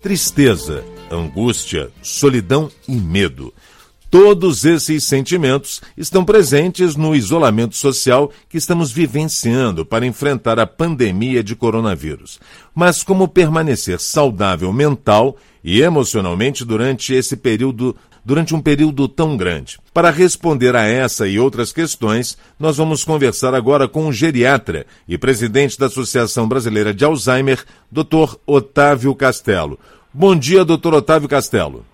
Tristeza, angústia, solidão e medo. Todos esses sentimentos estão presentes no isolamento social que estamos vivenciando para enfrentar a pandemia de coronavírus. Mas como permanecer saudável mental e emocionalmente durante esse período durante um período tão grande. Para responder a essa e outras questões, nós vamos conversar agora com o geriatra e presidente da Associação Brasileira de Alzheimer, Dr. Otávio Castelo. Bom dia, Dr. Otávio Castelo.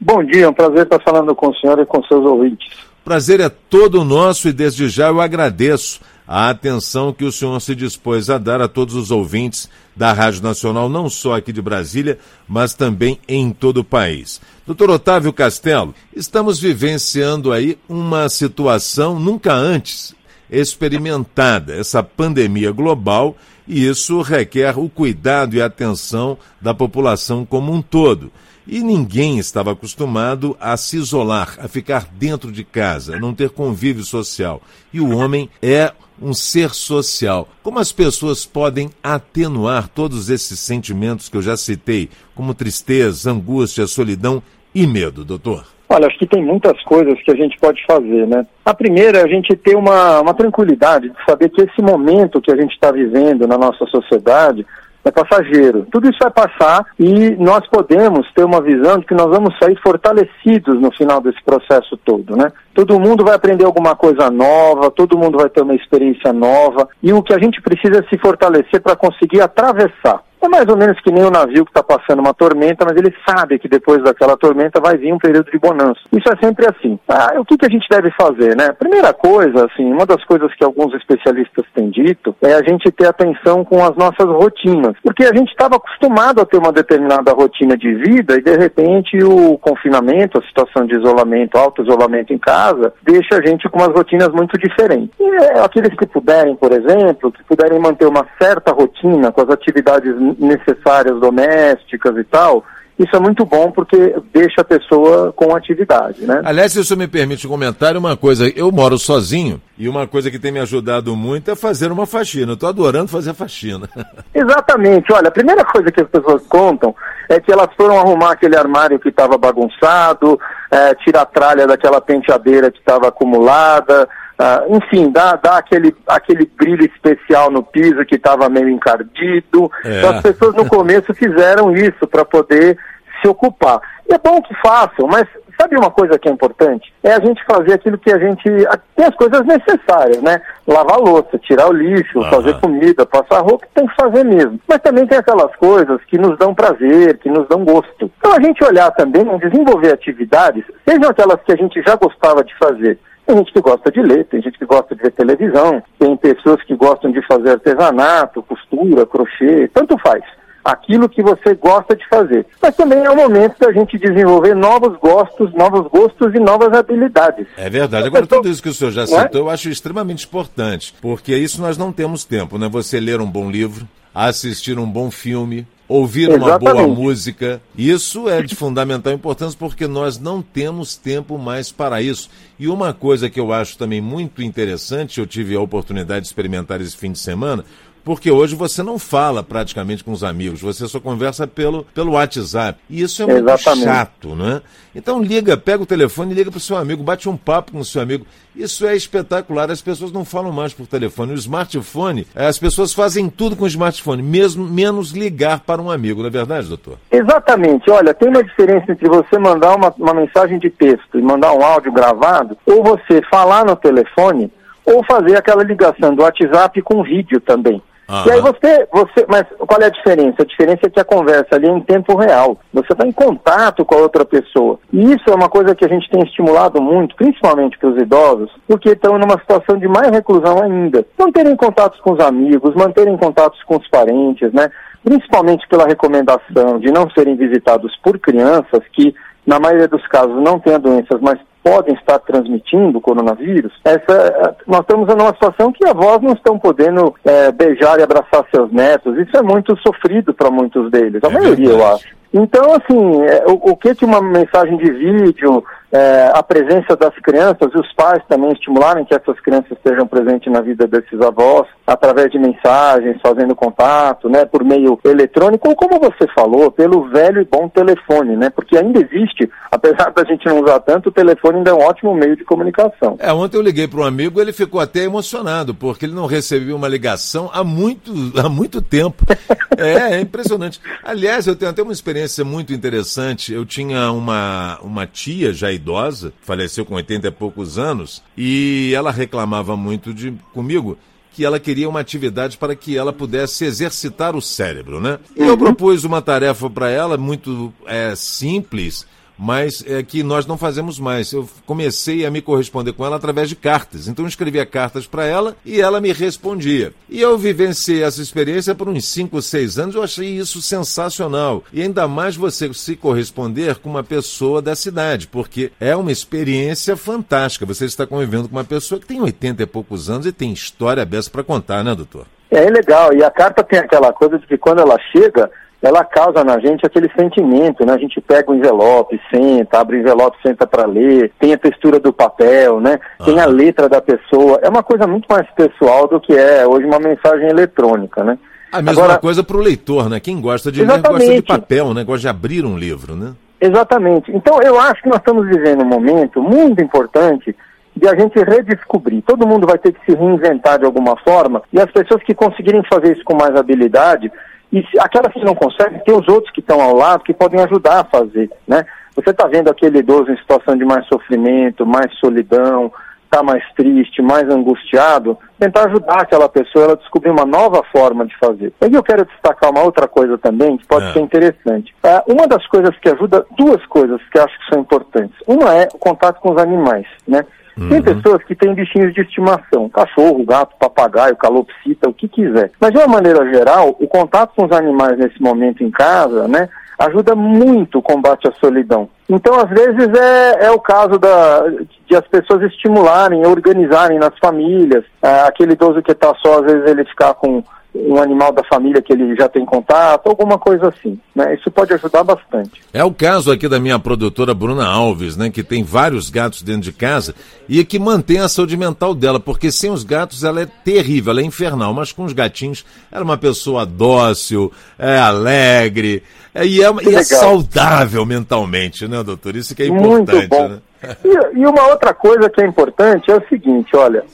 Bom dia, é um prazer estar falando com o senhor e com seus ouvintes. Prazer é todo nosso e desde já eu agradeço a atenção que o senhor se dispôs a dar a todos os ouvintes da Rádio Nacional, não só aqui de Brasília, mas também em todo o país. Doutor Otávio Castelo, estamos vivenciando aí uma situação nunca antes experimentada, essa pandemia global, e isso requer o cuidado e atenção da população como um todo. E ninguém estava acostumado a se isolar, a ficar dentro de casa, a não ter convívio social. E o homem é um ser social. Como as pessoas podem atenuar todos esses sentimentos que eu já citei, como tristeza, angústia, solidão e medo, doutor? Olha, acho que tem muitas coisas que a gente pode fazer, né? A primeira é a gente ter uma, uma tranquilidade de saber que esse momento que a gente está vivendo na nossa sociedade é passageiro. Tudo isso vai passar e nós podemos ter uma visão de que nós vamos sair fortalecidos no final desse processo todo, né? Todo mundo vai aprender alguma coisa nova, todo mundo vai ter uma experiência nova e o que a gente precisa é se fortalecer para conseguir atravessar é mais ou menos que nem um navio que está passando uma tormenta, mas ele sabe que depois daquela tormenta vai vir um período de bonança. Isso é sempre assim. Ah, o que, que a gente deve fazer, né? Primeira coisa, assim, uma das coisas que alguns especialistas têm dito é a gente ter atenção com as nossas rotinas, porque a gente estava acostumado a ter uma determinada rotina de vida e de repente o confinamento, a situação de isolamento, alto isolamento em casa, deixa a gente com umas rotinas muito diferentes. E é, aqueles que puderem, por exemplo, que puderem manter uma certa rotina com as atividades necessárias domésticas e tal, isso é muito bom porque deixa a pessoa com atividade, né? Aliás, se o senhor me permite um comentário, uma coisa, eu moro sozinho e uma coisa que tem me ajudado muito é fazer uma faxina. Eu estou adorando fazer faxina. Exatamente. Olha, a primeira coisa que as pessoas contam é que elas foram arrumar aquele armário que estava bagunçado, é, tirar a tralha daquela penteadeira que estava acumulada, Uh, enfim, dá, dá aquele, aquele brilho especial no piso que estava meio encardido. É. Então, as pessoas no começo fizeram isso para poder se ocupar. E é bom que façam, mas sabe uma coisa que é importante? É a gente fazer aquilo que a gente. Tem as coisas necessárias, né? Lavar louça, tirar o lixo, uhum. fazer comida, passar roupa, tem que fazer mesmo. Mas também tem aquelas coisas que nos dão prazer, que nos dão gosto. Então a gente olhar também, desenvolver atividades, sejam aquelas que a gente já gostava de fazer, tem gente que gosta de ler, tem gente que gosta de ver televisão, tem pessoas que gostam de fazer artesanato, costura, crochê, tanto faz. Aquilo que você gosta de fazer. Mas também é o momento da gente desenvolver novos gostos, novos gostos e novas habilidades. É verdade. Agora, tudo isso que o senhor já é? citou, eu acho extremamente importante, porque isso nós não temos tempo, né? Você ler um bom livro, assistir um bom filme, ouvir uma boa música. Isso é de fundamental importância porque nós não temos tempo mais para isso. E uma coisa que eu acho também muito interessante, eu tive a oportunidade de experimentar esse fim de semana, porque hoje você não fala praticamente com os amigos, você só conversa pelo, pelo WhatsApp. E isso é muito Exatamente. chato, né? Então liga, pega o telefone e liga para o seu amigo, bate um papo com o seu amigo. Isso é espetacular. As pessoas não falam mais por telefone. O smartphone, eh, as pessoas fazem tudo com o smartphone, mesmo menos ligar para um amigo, não é verdade, doutor? Exatamente. Olha, tem uma diferença entre você mandar uma, uma mensagem de texto e mandar um áudio gravado, ou você falar no telefone, ou fazer aquela ligação do WhatsApp com vídeo também. Uhum. E aí você, você, mas qual é a diferença? A diferença é que a conversa ali é em tempo real. Você está em contato com a outra pessoa. E isso é uma coisa que a gente tem estimulado muito, principalmente para os idosos, porque estão numa situação de mais reclusão ainda. Manterem contatos com os amigos, manterem contatos com os parentes, né? Principalmente pela recomendação de não serem visitados por crianças que na maioria dos casos não têm doenças, mas podem estar transmitindo o coronavírus, essa, nós estamos numa situação que avós não estão podendo é, beijar e abraçar seus netos. Isso é muito sofrido para muitos deles, a é maioria, verdade. eu acho. Então, assim, é, o, o, que que uma mensagem de vídeo, é, a presença das crianças e os pais também estimularem que essas crianças estejam presentes na vida desses avós, através de mensagens, fazendo contato, né, por meio eletrônico, ou como você falou, pelo velho e bom telefone, né, porque ainda existe, apesar da gente não usar tanto, o telefone ainda é um ótimo meio de comunicação. É, ontem eu liguei para um amigo, ele ficou até emocionado, porque ele não recebeu uma ligação há muito, há muito tempo. é, é impressionante. Aliás, eu tenho até uma experiência muito interessante. Eu tinha uma, uma tia já idosa, faleceu com 80 e poucos anos, e ela reclamava muito de comigo que ela queria uma atividade para que ela pudesse exercitar o cérebro, né? E eu uhum. propus uma tarefa para ela muito é, simples, mas é que nós não fazemos mais. Eu comecei a me corresponder com ela através de cartas. Então eu escrevia cartas para ela e ela me respondia. E eu vivenciei essa experiência por uns 5, 6 anos, eu achei isso sensacional. E ainda mais você se corresponder com uma pessoa da cidade, porque é uma experiência fantástica. Você está convivendo com uma pessoa que tem 80 e poucos anos e tem história aberta para contar, né, doutor? É legal. E a carta tem aquela coisa de que quando ela chega, ela causa na gente aquele sentimento, né? A gente pega o envelope, senta, abre o envelope, senta para ler, tem a textura do papel, né? Tem a letra da pessoa. É uma coisa muito mais pessoal do que é hoje uma mensagem eletrônica, né? A mesma Agora, coisa para o leitor, né? Quem gosta de ler gosta de papel, né? Gosta de abrir um livro, né? Exatamente. Então eu acho que nós estamos vivendo um momento muito importante de a gente redescobrir. Todo mundo vai ter que se reinventar de alguma forma e as pessoas que conseguirem fazer isso com mais habilidade e aquelas que não conseguem, tem os outros que estão ao lado que podem ajudar a fazer, né? Você está vendo aquele idoso em situação de mais sofrimento, mais solidão, está mais triste, mais angustiado, tentar ajudar aquela pessoa a descobrir uma nova forma de fazer. E eu quero destacar uma outra coisa também que pode é. ser interessante. É, uma das coisas que ajuda, duas coisas que eu acho que são importantes. Uma é o contato com os animais, né? Uhum. Tem pessoas que têm bichinhos de estimação, cachorro, gato, papagaio, calopsita, o que quiser. Mas de uma maneira geral, o contato com os animais nesse momento em casa, né, ajuda muito o combate à solidão. Então, às vezes, é, é o caso da, de as pessoas estimularem, organizarem nas famílias. É, aquele idoso que está só, às vezes, ele ficar com um animal da família que ele já tem contato, alguma coisa assim. Né? Isso pode ajudar bastante. É o caso aqui da minha produtora Bruna Alves, né, que tem vários gatos dentro de casa e que mantém a saúde mental dela, porque sem os gatos ela é terrível, ela é infernal, mas com os gatinhos ela é uma pessoa dócil, é alegre é, e, é, e é saudável mentalmente, né, doutor? Isso que é importante. Muito bom. Né? E, e uma outra coisa que é importante é o seguinte, olha,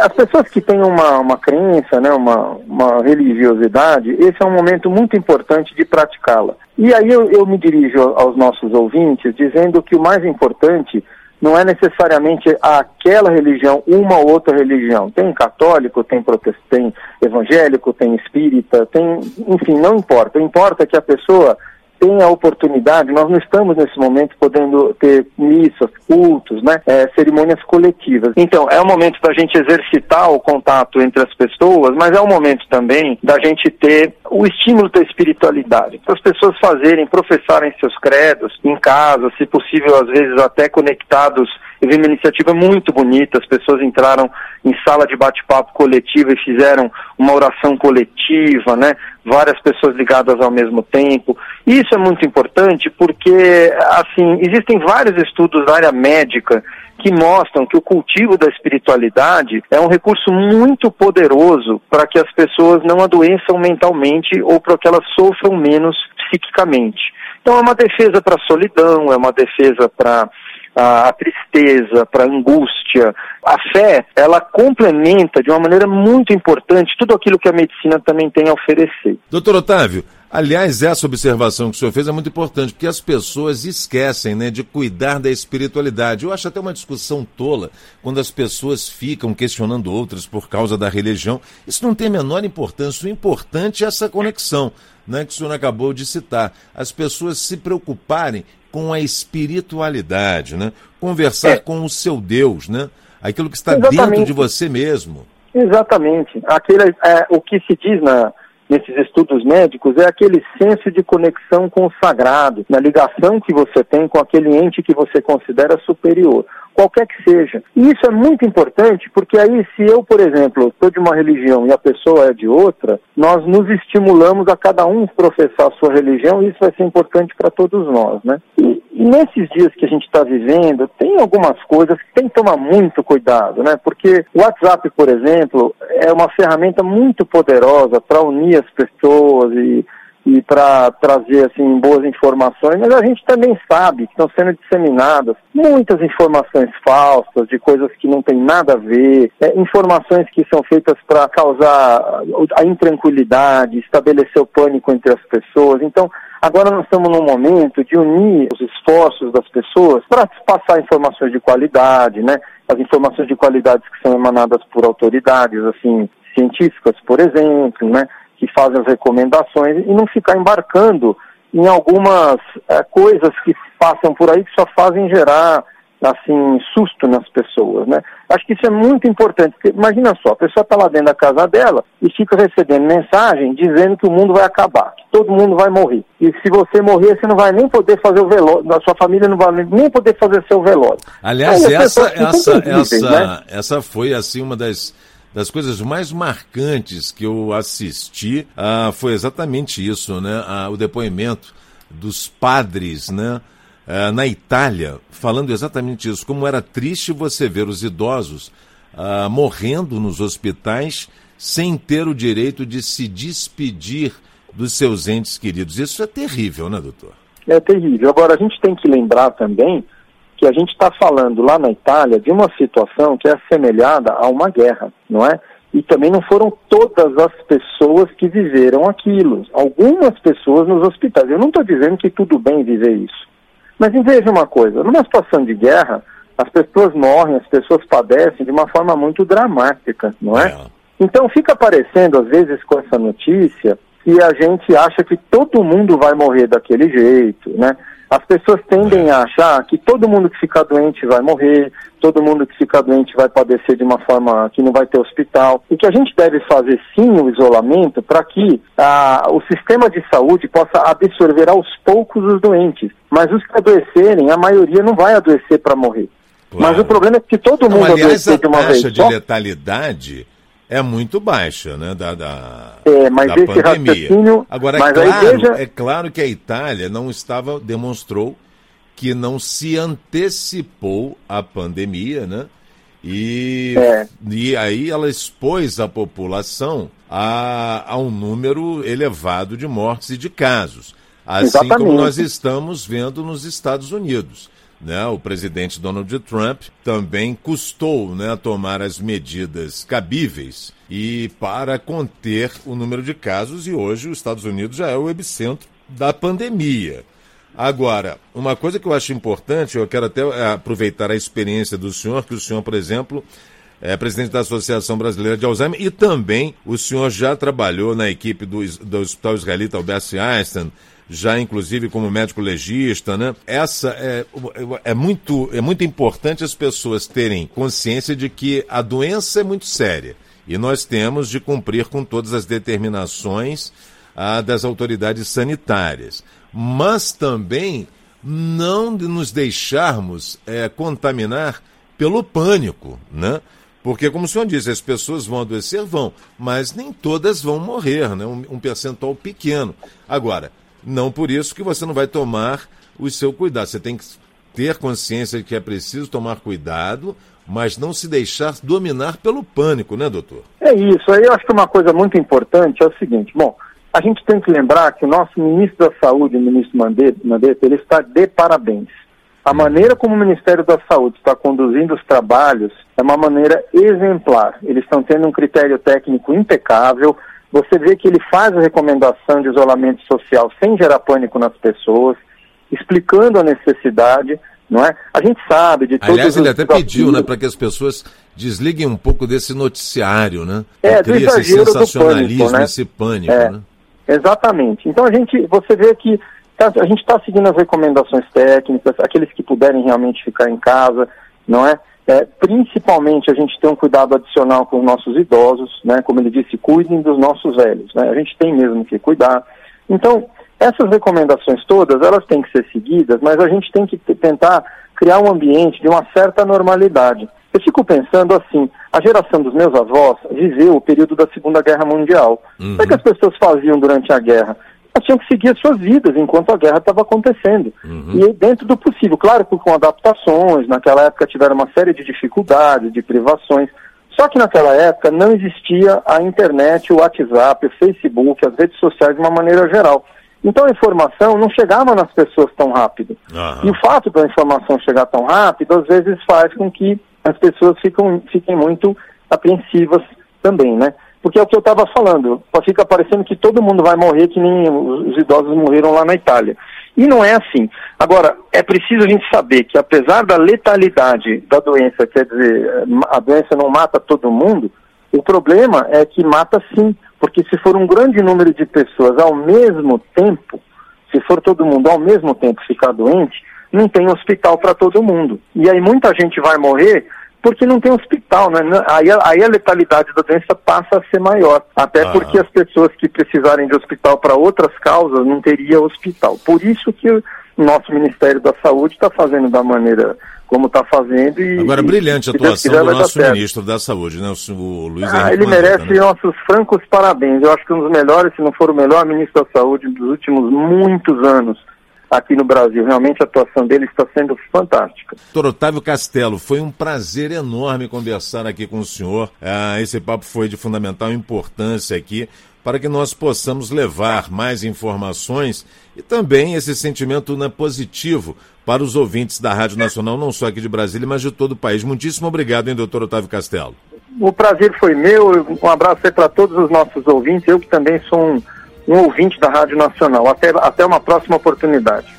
as pessoas que têm uma, uma crença, né, uma, uma religiosidade, esse é um momento muito importante de praticá-la. E aí eu, eu me dirijo aos nossos ouvintes dizendo que o mais importante não é necessariamente aquela religião, uma ou outra religião. Tem católico, tem protestante, tem evangélico, tem espírita, tem, enfim, não importa. Importa que a pessoa tem a oportunidade, nós não estamos nesse momento podendo ter missas, cultos, né, é, cerimônias coletivas. Então, é o momento da gente exercitar o contato entre as pessoas, mas é o momento também da gente ter o estímulo da espiritualidade, para as pessoas fazerem, professarem seus credos em casa, se possível, às vezes até conectados vi uma iniciativa muito bonita, as pessoas entraram em sala de bate-papo coletiva e fizeram uma oração coletiva, né? Várias pessoas ligadas ao mesmo tempo. Isso é muito importante porque, assim, existem vários estudos da área médica que mostram que o cultivo da espiritualidade é um recurso muito poderoso para que as pessoas não adoeçam mentalmente ou para que elas sofram menos psiquicamente. Então é uma defesa para a solidão, é uma defesa para a, a tristeza, para a angústia. A fé, ela complementa de uma maneira muito importante tudo aquilo que a medicina também tem a oferecer. Doutor Otávio, Aliás, essa observação que o senhor fez é muito importante, porque as pessoas esquecem né, de cuidar da espiritualidade. Eu acho até uma discussão tola quando as pessoas ficam questionando outras por causa da religião. Isso não tem a menor importância. O importante é essa conexão né, que o senhor acabou de citar. As pessoas se preocuparem com a espiritualidade, né? Conversar é. com o seu Deus, né? Aquilo que está Exatamente. dentro de você mesmo. Exatamente. Aquele, é, o que se diz na, nesses estudos médicos é aquele senso de conexão com o sagrado, na ligação que você tem com aquele ente que você considera superior qualquer que seja. E isso é muito importante porque aí, se eu, por exemplo, sou de uma religião e a pessoa é de outra, nós nos estimulamos a cada um professar a sua religião e isso vai ser importante para todos nós, né? E, E nesses dias que a gente está vivendo, tem algumas coisas que tem que tomar muito cuidado, né? Porque o WhatsApp, por exemplo, é uma ferramenta muito poderosa para unir as pessoas e e para trazer assim boas informações, mas a gente também sabe que estão sendo disseminadas muitas informações falsas de coisas que não tem nada a ver, é, informações que são feitas para causar a intranquilidade, estabelecer o pânico entre as pessoas. Então, agora nós estamos num momento de unir os esforços das pessoas para passar informações de qualidade, né? As informações de qualidade que são emanadas por autoridades, assim, científicas, por exemplo, né? Que fazem as recomendações e não ficar embarcando em algumas é, coisas que passam por aí que só fazem gerar assim susto nas pessoas, né? Acho que isso é muito importante. Porque, imagina só, a pessoa está lá dentro da casa dela e fica recebendo mensagem dizendo que o mundo vai acabar, que todo mundo vai morrer. E se você morrer, você não vai nem poder fazer o velório, a sua família não vai nem poder fazer seu velório. Aliás, essa essa essa, né? essa foi assim uma das das coisas mais marcantes que eu assisti ah, foi exatamente isso, né? Ah, o depoimento dos padres, né? Ah, na Itália, falando exatamente isso, como era triste você ver os idosos morrendo nos hospitais sem ter o direito de se despedir dos seus entes queridos. Isso é terrível, né, doutor? É terrível. Agora, a gente tem que lembrar também que a gente está falando lá na Itália de uma situação que é assemelhada a uma guerra, não é? E também não foram todas as pessoas que viveram aquilo. Algumas pessoas nos hospitais. Eu não estou dizendo que tudo bem viver isso. Mas veja uma coisa, numa situação de guerra, as pessoas morrem, as pessoas padecem de uma forma muito dramática, não é? é. Então fica aparecendo, às vezes, com essa notícia, que a gente acha que todo mundo vai morrer daquele jeito, né? As pessoas tendem a achar que todo mundo que fica doente vai morrer, todo mundo que fica doente vai padecer de uma forma que não vai ter hospital. E que a gente deve fazer sim o isolamento para que ah, o sistema de saúde possa absorver aos poucos os doentes. Mas os que adoecerem, a maioria não vai adoecer para morrer. Claro. Mas o problema é que todo mundo não, aliás, adoecer de uma vez. A taxa de letalidade é muito baixa, né, da, da, é, mas da esse pandemia. Agora, é claro, é claro que a Itália não estava, demonstrou que não se antecipou a pandemia, né? E, é. e aí ela expôs a população a, a um número elevado de mortes e de casos. Assim Exatamente. como nós estamos vendo nos Estados Unidos. Né, o presidente Donald Trump também custou né, tomar as medidas cabíveis e para conter o número de casos, e hoje os Estados Unidos já é o epicentro da pandemia. Agora, uma coisa que eu acho importante, eu quero até é, aproveitar a experiência do senhor, que o senhor, por exemplo, é presidente da Associação Brasileira de Alzheimer e também o senhor já trabalhou na equipe do, do Hospital Israelita Albert Einstein, já inclusive como médico legista, né? Essa é, é, muito, é muito importante as pessoas terem consciência de que a doença é muito séria e nós temos de cumprir com todas as determinações ah, das autoridades sanitárias, mas também não nos deixarmos é, contaminar pelo pânico, né? Porque, como o senhor disse, as pessoas vão adoecer, vão, mas nem todas vão morrer, né? um, um percentual pequeno. Agora, não por isso que você não vai tomar o seu cuidado. Você tem que ter consciência de que é preciso tomar cuidado, mas não se deixar dominar pelo pânico, né, doutor? É isso. Aí eu acho que uma coisa muito importante é o seguinte: bom, a gente tem que lembrar que o nosso ministro da Saúde, o ministro Mandetta, ele está de parabéns. A maneira como o Ministério da Saúde está conduzindo os trabalhos é uma maneira exemplar. Eles estão tendo um critério técnico impecável, você vê que ele faz a recomendação de isolamento social sem gerar pânico nas pessoas, explicando a necessidade, não é? A gente sabe de todos Aliás, ele até pediu, né, para que as pessoas desliguem um pouco desse noticiário, né? É, cria esse sensacionalismo, pânico, né? esse pânico, é, né? Exatamente. Então a gente, você vê que tá, a gente está seguindo as recomendações técnicas, aqueles que puderem realmente ficar em casa, não é? É, principalmente a gente tem um cuidado adicional com os nossos idosos, né? Como ele disse, cuidem dos nossos velhos, né? A gente tem mesmo que cuidar. Então, essas recomendações todas, elas têm que ser seguidas, mas a gente tem que tentar criar um ambiente de uma certa normalidade. Eu fico pensando assim, a geração dos meus avós viveu o período da Segunda Guerra Mundial. Uhum. O que as pessoas faziam durante a guerra? Elas tinham que seguir as suas vidas enquanto a guerra estava acontecendo. Uhum. E dentro do possível, claro que com adaptações, naquela época tiveram uma série de dificuldades, de privações, só que naquela época não existia a internet, o WhatsApp, o Facebook, as redes sociais de uma maneira geral. Então a informação não chegava nas pessoas tão rápido. Uhum. E o fato da informação chegar tão rápido, às vezes faz com que as pessoas ficam, fiquem muito apreensivas também, né? Porque é o que eu estava falando, fica parecendo que todo mundo vai morrer que nem os idosos morreram lá na Itália. E não é assim. Agora, é preciso a gente saber que apesar da letalidade da doença, quer dizer, a doença não mata todo mundo, o problema é que mata sim, porque se for um grande número de pessoas ao mesmo tempo, se for todo mundo ao mesmo tempo ficar doente, não tem hospital para todo mundo. E aí muita gente vai morrer porque não tem hospital, né? Aí, aí a letalidade da doença passa a ser maior. Até ah. porque as pessoas que precisarem de hospital para outras causas não teria hospital. Por isso que o nosso Ministério da Saúde está fazendo da maneira como está fazendo. E, Agora, brilhante a atuação quiser, do nosso ministro da Saúde, né? O, Luiz ah, Ele merece né? nossos francos parabéns. Eu acho que um dos melhores, se não for o melhor ministro da Saúde dos últimos muitos anos aqui no Brasil. Realmente a atuação dele está sendo fantástica. Doutor Otávio Castelo, foi um prazer enorme conversar aqui com o senhor. Ah, esse papo foi de fundamental importância aqui para que nós possamos levar mais informações e também esse sentimento né, positivo para os ouvintes da Rádio Nacional, não só aqui de Brasília, mas de todo o país. Muitíssimo obrigado, hein, doutor Otávio Castelo. O prazer foi meu. Um abraço aí para todos os nossos ouvintes. Eu que também sou um, um ouvinte da Rádio Nacional. Até, até uma próxima oportunidade.